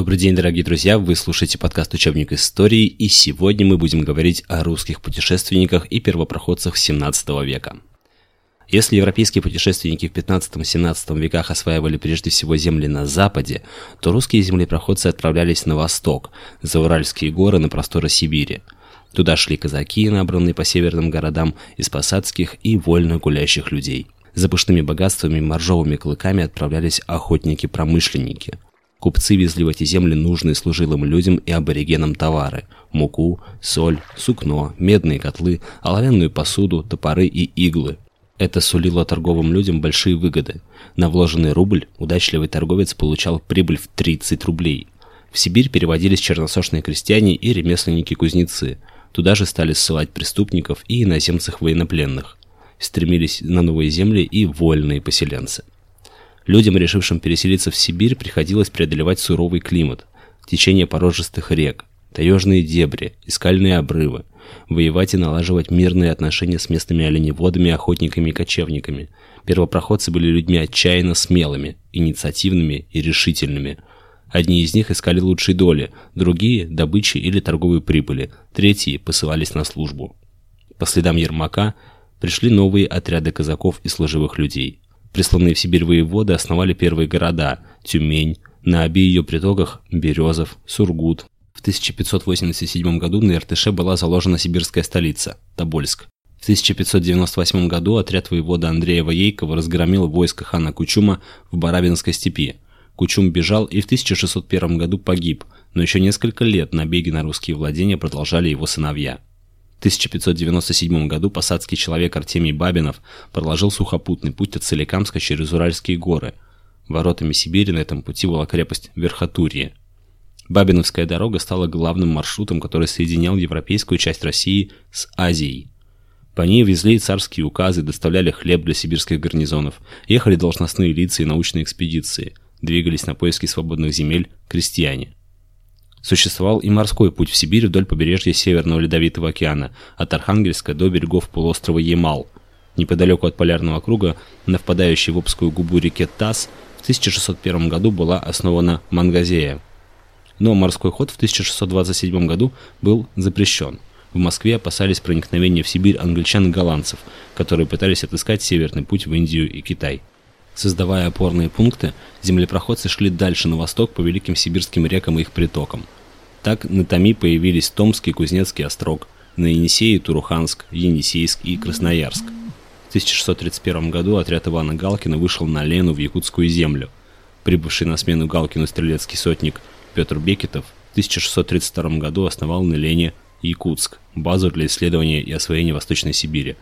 Добрый день, дорогие друзья! Вы слушаете подкаст «Учебник истории», и сегодня мы будем говорить о русских путешественниках и первопроходцах 17 века. Если европейские путешественники в 15-17 веках осваивали прежде всего земли на западе, то русские землепроходцы отправлялись на восток, за Уральские горы на просторы Сибири. Туда шли казаки, набранные по северным городам из посадских и вольно гулящих людей. За пышными богатствами и моржовыми клыками отправлялись охотники-промышленники – Купцы везли в эти земли нужные служилым людям и аборигенам товары – муку, соль, сукно, медные котлы, оловянную посуду, топоры и иглы. Это сулило торговым людям большие выгоды. На вложенный рубль удачливый торговец получал прибыль в 30 рублей. В Сибирь переводились черносошные крестьяне и ремесленники-кузнецы. Туда же стали ссылать преступников и иноземцев военнопленных. Стремились на новые земли и вольные поселенцы. Людям, решившим переселиться в Сибирь, приходилось преодолевать суровый климат, течение порожистых рек, таежные дебри и скальные обрывы, воевать и налаживать мирные отношения с местными оленеводами, охотниками и кочевниками. Первопроходцы были людьми отчаянно смелыми, инициативными и решительными. Одни из них искали лучшей доли, другие – добычи или торговой прибыли, третьи посылались на службу. По следам Ермака пришли новые отряды казаков и служивых людей – Присланные в Сибирь воеводы основали первые города – Тюмень, на обеих ее притоках – Березов, Сургут. В 1587 году на Иртыше была заложена сибирская столица – Тобольск. В 1598 году отряд воевода Андрея Воейкова разгромил войско хана Кучума в Барабинской степи. Кучум бежал и в 1601 году погиб, но еще несколько лет набеги на русские владения продолжали его сыновья. 1597 году посадский человек Артемий Бабинов проложил сухопутный путь от Соликамска через Уральские горы. Воротами Сибири на этом пути была крепость Верхотурье. Бабиновская дорога стала главным маршрутом, который соединял европейскую часть России с Азией. По ней везли царские указы, доставляли хлеб для сибирских гарнизонов, ехали должностные лица и научные экспедиции, двигались на поиски свободных земель крестьяне. Существовал и морской путь в Сибирь вдоль побережья Северного Ледовитого океана, от Архангельска до берегов полуострова Ямал. Неподалеку от полярного круга, на впадающей в Обскую губу реке Тас, в 1601 году была основана Мангазея. Но морской ход в 1627 году был запрещен. В Москве опасались проникновения в Сибирь англичан и голландцев, которые пытались отыскать северный путь в Индию и Китай. Создавая опорные пункты, землепроходцы шли дальше на восток по великим сибирским рекам и их притокам. Так на Томи появились Томский и Кузнецкий острог, на Енисее Туруханск, Енисейск и Красноярск. В 1631 году отряд Ивана Галкина вышел на Лену в Якутскую землю. Прибывший на смену Галкину стрелецкий сотник Петр Бекетов в 1632 году основал на Лене Якутск, базу для исследования и освоения Восточной Сибири.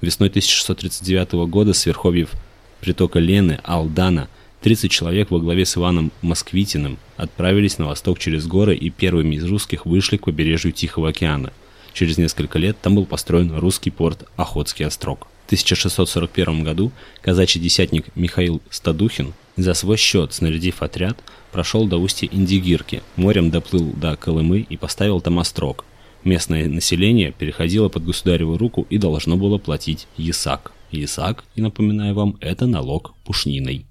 Весной 1639 года с верховьев притока Лены, Алдана, 30 человек во главе с Иваном Москвитиным отправились на восток через горы и первыми из русских вышли к побережью Тихого океана. Через несколько лет там был построен русский порт Охотский острог. В 1641 году казачий десятник Михаил Стадухин за свой счет, снарядив отряд, прошел до устья Индигирки, морем доплыл до Колымы и поставил там острог. Местное население переходило под государеву руку и должно было платить ясак. Ясак, и напоминаю вам, это налог пушниной.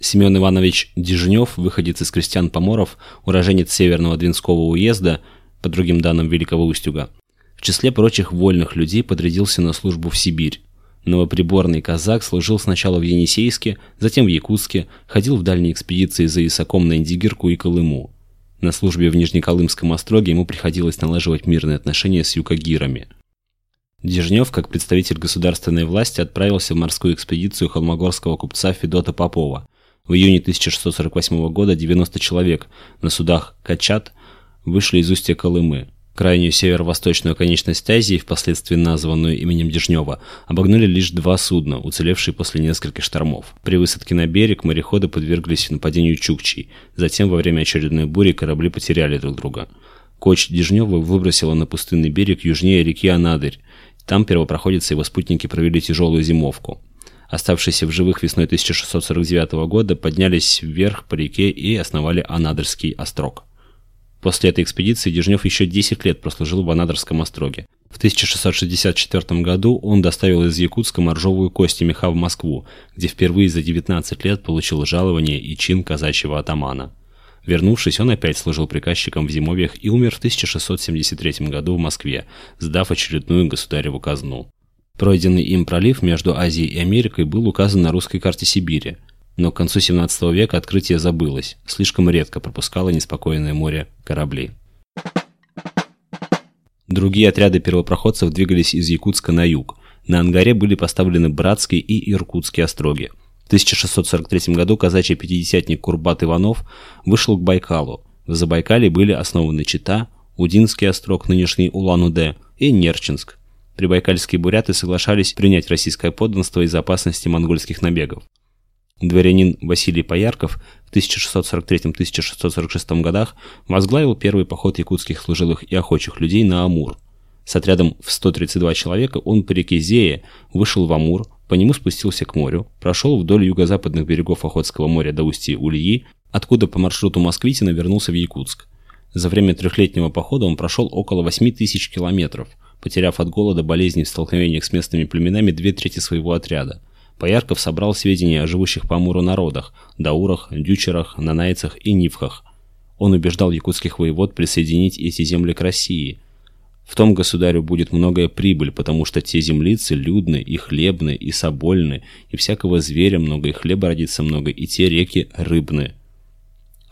Семен Иванович Дежнев, выходец из крестьян-поморов, уроженец Северного Двинского уезда, по другим данным Великого Устюга, в числе прочих вольных людей подрядился на службу в Сибирь. Новоприборный казак служил сначала в Енисейске, затем в Якутске, ходил в дальние экспедиции за Исаком на Индигирку и Колыму. На службе в Нижнеколымском остроге ему приходилось налаживать мирные отношения с юкагирами. Дежнев, как представитель государственной власти, отправился в морскую экспедицию холмогорского купца Федота Попова. В июне 1648 года 90 человек на судах «Качат» вышли из устья Колымы. Крайнюю северо-восточную конечность Азии, впоследствии названную именем Дежнева, обогнули лишь два судна, уцелевшие после нескольких штормов. При высадке на берег мореходы подверглись нападению чукчей. Затем, во время очередной бури, корабли потеряли друг друга. Коч Дежнева выбросила на пустынный берег южнее реки Анадырь, там первопроходцы и его спутники провели тяжелую зимовку. Оставшиеся в живых весной 1649 года поднялись вверх по реке и основали Анадырский острог. После этой экспедиции Дежнев еще 10 лет прослужил в Анадырском остроге. В 1664 году он доставил из Якутска моржовую кость и меха в Москву, где впервые за 19 лет получил жалование и чин казачьего атамана. Вернувшись, он опять служил приказчиком в зимовьях и умер в 1673 году в Москве, сдав очередную государеву казну. Пройденный им пролив между Азией и Америкой был указан на русской карте Сибири, но к концу 17 века открытие забылось, слишком редко пропускало неспокойное море корабли. Другие отряды первопроходцев двигались из Якутска на юг. На Ангаре были поставлены Братские и Иркутские остроги. В 1643 году казачий пятидесятник Курбат Иванов вышел к Байкалу. В Забайкале были основаны Чита, Удинский острог, нынешний Улан-Удэ, и Нерчинск. Прибайкальские буряты соглашались принять российское подданство из-за опасности монгольских набегов. Дворянин Василий Поярков в 1643-1646 годах возглавил первый поход якутских служилых и охочих людей на Амур. С отрядом в 132 человека он по реке Зея вышел в Амур, по нему спустился к морю, прошел вдоль юго-западных берегов Охотского моря до устья Ульи, откуда по маршруту Москвитина вернулся в Якутск. За время трехлетнего похода он прошел около 8 тысяч километров, потеряв от голода, болезней в столкновениях с местными племенами две трети своего отряда – Поярков собрал сведения о живущих по Амуру народах – даурах, дючерах, нанайцах и нивхах. Он убеждал якутских воевод присоединить эти земли к России. В том государю будет многое прибыль, потому что те землицы людны и хлебны и собольны, и всякого зверя много, и хлеба родится много, и те реки рыбны.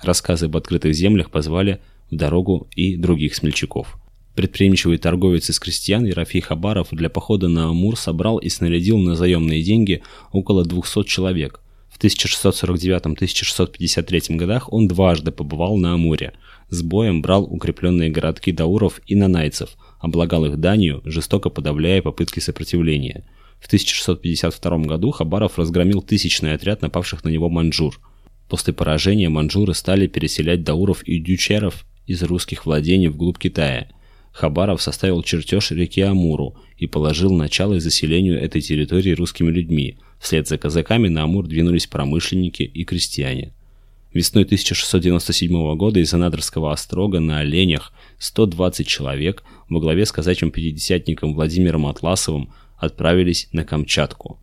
Рассказы об открытых землях позвали в дорогу и других смельчаков – Предприимчивый торговец из крестьян Ерофей Хабаров для похода на Амур собрал и снарядил на заемные деньги около 200 человек. В 1649-1653 годах он дважды побывал на Амуре. С боем брал укрепленные городки дауров и нанайцев, облагал их данью, жестоко подавляя попытки сопротивления. В 1652 году Хабаров разгромил тысячный отряд напавших на него маньчжур. После поражения маньчжуры стали переселять дауров и дючеров из русских владений вглубь Китая – Хабаров составил чертеж реки Амуру и положил начало заселению этой территории русскими людьми. Вслед за казаками на Амур двинулись промышленники и крестьяне. Весной 1697 года из Анадырского острога на оленях 120 человек во главе с казачьим пятидесятником Владимиром Атласовым отправились на Камчатку.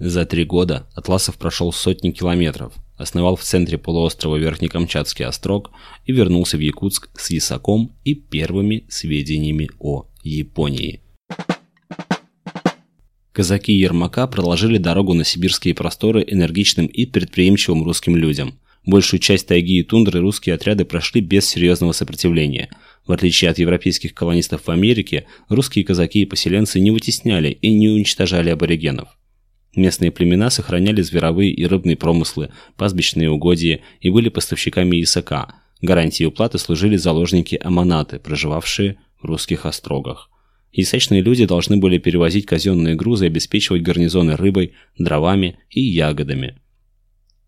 За три года Атласов прошел сотни километров, основал в центре полуострова Верхнекамчатский острог и вернулся в Якутск с ясаком и первыми сведениями о Японии. Казаки Ермака проложили дорогу на сибирские просторы энергичным и предприимчивым русским людям. Большую часть тайги и тундры русские отряды прошли без серьезного сопротивления. В отличие от европейских колонистов в Америке, русские казаки и поселенцы не вытесняли и не уничтожали аборигенов. Местные племена сохраняли зверовые и рыбные промыслы, пастбищные угодья и были поставщиками ясака. Гарантией уплаты служили заложники-аманаты, проживавшие в русских острогах. Ясачные люди должны были перевозить казенные грузы и обеспечивать гарнизоны рыбой, дровами и ягодами.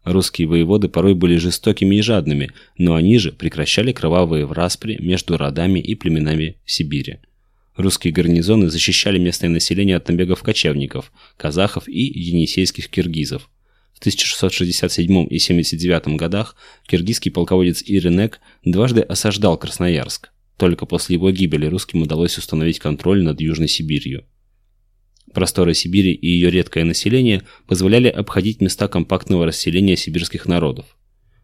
Русские воеводы порой были жестокими и жадными, но они же прекращали кровавые враспри между родами и племенами Сибири. Русские гарнизоны защищали местное население от набегов кочевников, казахов и енисейских киргизов. В 1667 и 1679 годах киргизский полководец Иринек дважды осаждал Красноярск. Только после его гибели русским удалось установить контроль над Южной Сибирью. Просторы Сибири и ее редкое население позволяли обходить места компактного расселения сибирских народов.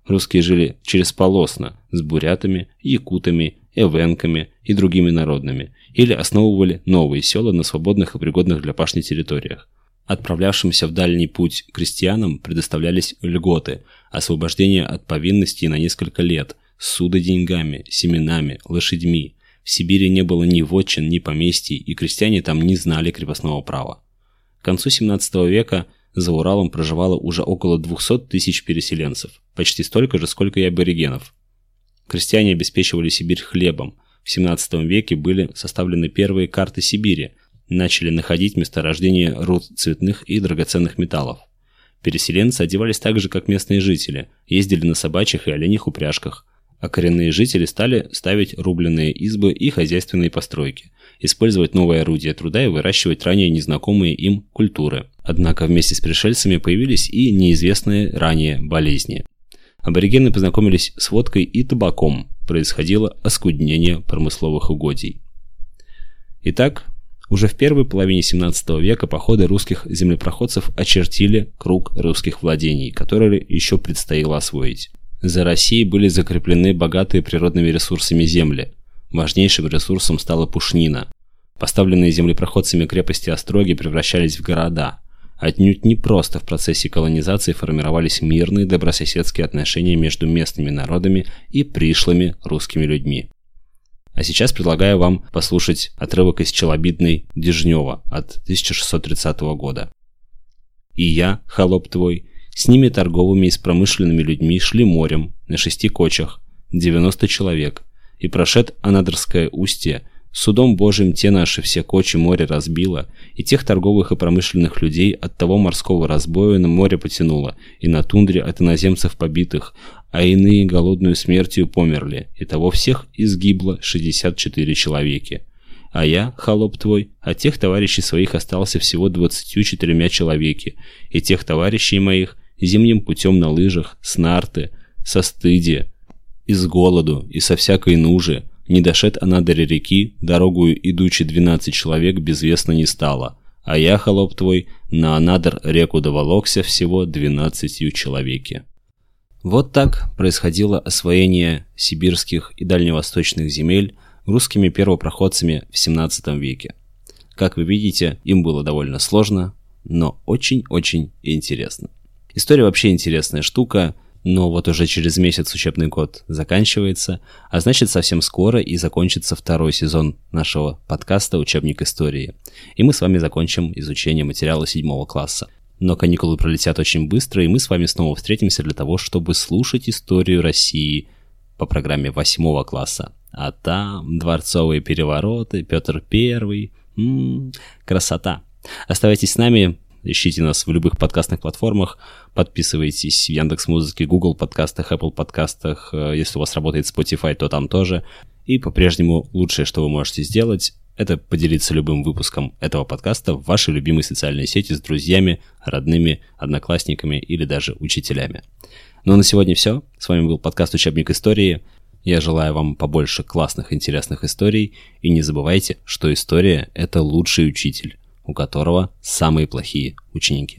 Русские жили через полосно с бурятами, якутами, эвенками и другими народными, или основывали новые села на свободных и пригодных для пашни территориях. Отправлявшимся в дальний путь крестьянам предоставлялись льготы, освобождение от повинностей на несколько лет, суды деньгами, семенами, лошадьми. В Сибири не было ни вотчин, ни поместий, и крестьяне там не знали крепостного права. К концу 17 века за Уралом проживало уже около 200 тысяч переселенцев, почти столько же, сколько и аборигенов. Крестьяне обеспечивали Сибирь хлебом. В 17 веке были составлены первые карты Сибири, начали находить месторождения руд цветных и драгоценных металлов. Переселенцы одевались так же, как местные жители, ездили на собачьих и оленях упряжках, а коренные жители стали ставить рубленные избы и хозяйственные постройки, использовать новые орудия труда и выращивать ранее незнакомые им культуры. Однако вместе с пришельцами появились и неизвестные ранее болезни. Аборигены познакомились с водкой и табаком, происходило оскуднение промысловых угодий. Итак, Уже в первой половине 17 века походы русских землепроходцев очертили круг русских владений, которые еще предстояло освоить. За Россией были закреплены богатые природными ресурсами земли. Важнейшим ресурсом стала пушнина. Поставленные землепроходцами крепости Остроги превращались в города. Отнюдь не просто в процессе колонизации формировались мирные добрососедские отношения между местными народами и пришлыми русскими людьми. А сейчас предлагаю вам послушать отрывок из челобитной Дежнева от 1630 года. «И я, холоп твой, с ними торговыми и с промышленными людьми шли морем на шести кочах, 90 человек, и прошед Анадырское устье, судом Божьим те наши все кочи море разбило, и тех торговых и промышленных людей от того морского разбоя на море потянуло, и на тундре от иноземцев побитых, а иные голодную смертью померли, и того всех изгибло 64 человеки. А я, холоп твой, от тех товарищей своих остался всего 24 человеки, и тех товарищей моих зимним путем на лыжах, с нарты, со стыди, из голоду и со всякой нужи, не дошед Анадыря реки, дорогую идучи 12 человек безвестно не стало, а я, холоп твой, на Анадыр реку доволокся всего 12 человеки. Вот так происходило освоение сибирских и дальневосточных земель русскими первопроходцами в 17 веке. Как вы видите, им было довольно сложно, но очень-очень интересно. История вообще интересная штука, но вот уже через месяц учебный год заканчивается, а значит совсем скоро и закончится второй сезон нашего подкаста «Учебник истории». И мы с вами закончим изучение материала седьмого класса. Но каникулы пролетят очень быстро, и мы с вами снова встретимся для того, чтобы слушать историю России по программе восьмого класса. А там дворцовые перевороты, Петр Первый, м-м, красота. Оставайтесь с нами, ищите нас в любых подкастных платформах, подписывайтесь в Яндекс Музыке, Google подкастах, Apple подкастах, э, если у вас работает Spotify, то там тоже. И по-прежнему лучшее, что вы можете сделать, это поделиться любым выпуском этого подкаста в вашей любимой социальной сети с друзьями, родными, одноклассниками или даже учителями. Ну а на сегодня все. С вами был подкаст «Учебник истории». Я желаю вам побольше классных, интересных историй. И не забывайте, что история – это лучший учитель, у которого самые плохие ученики.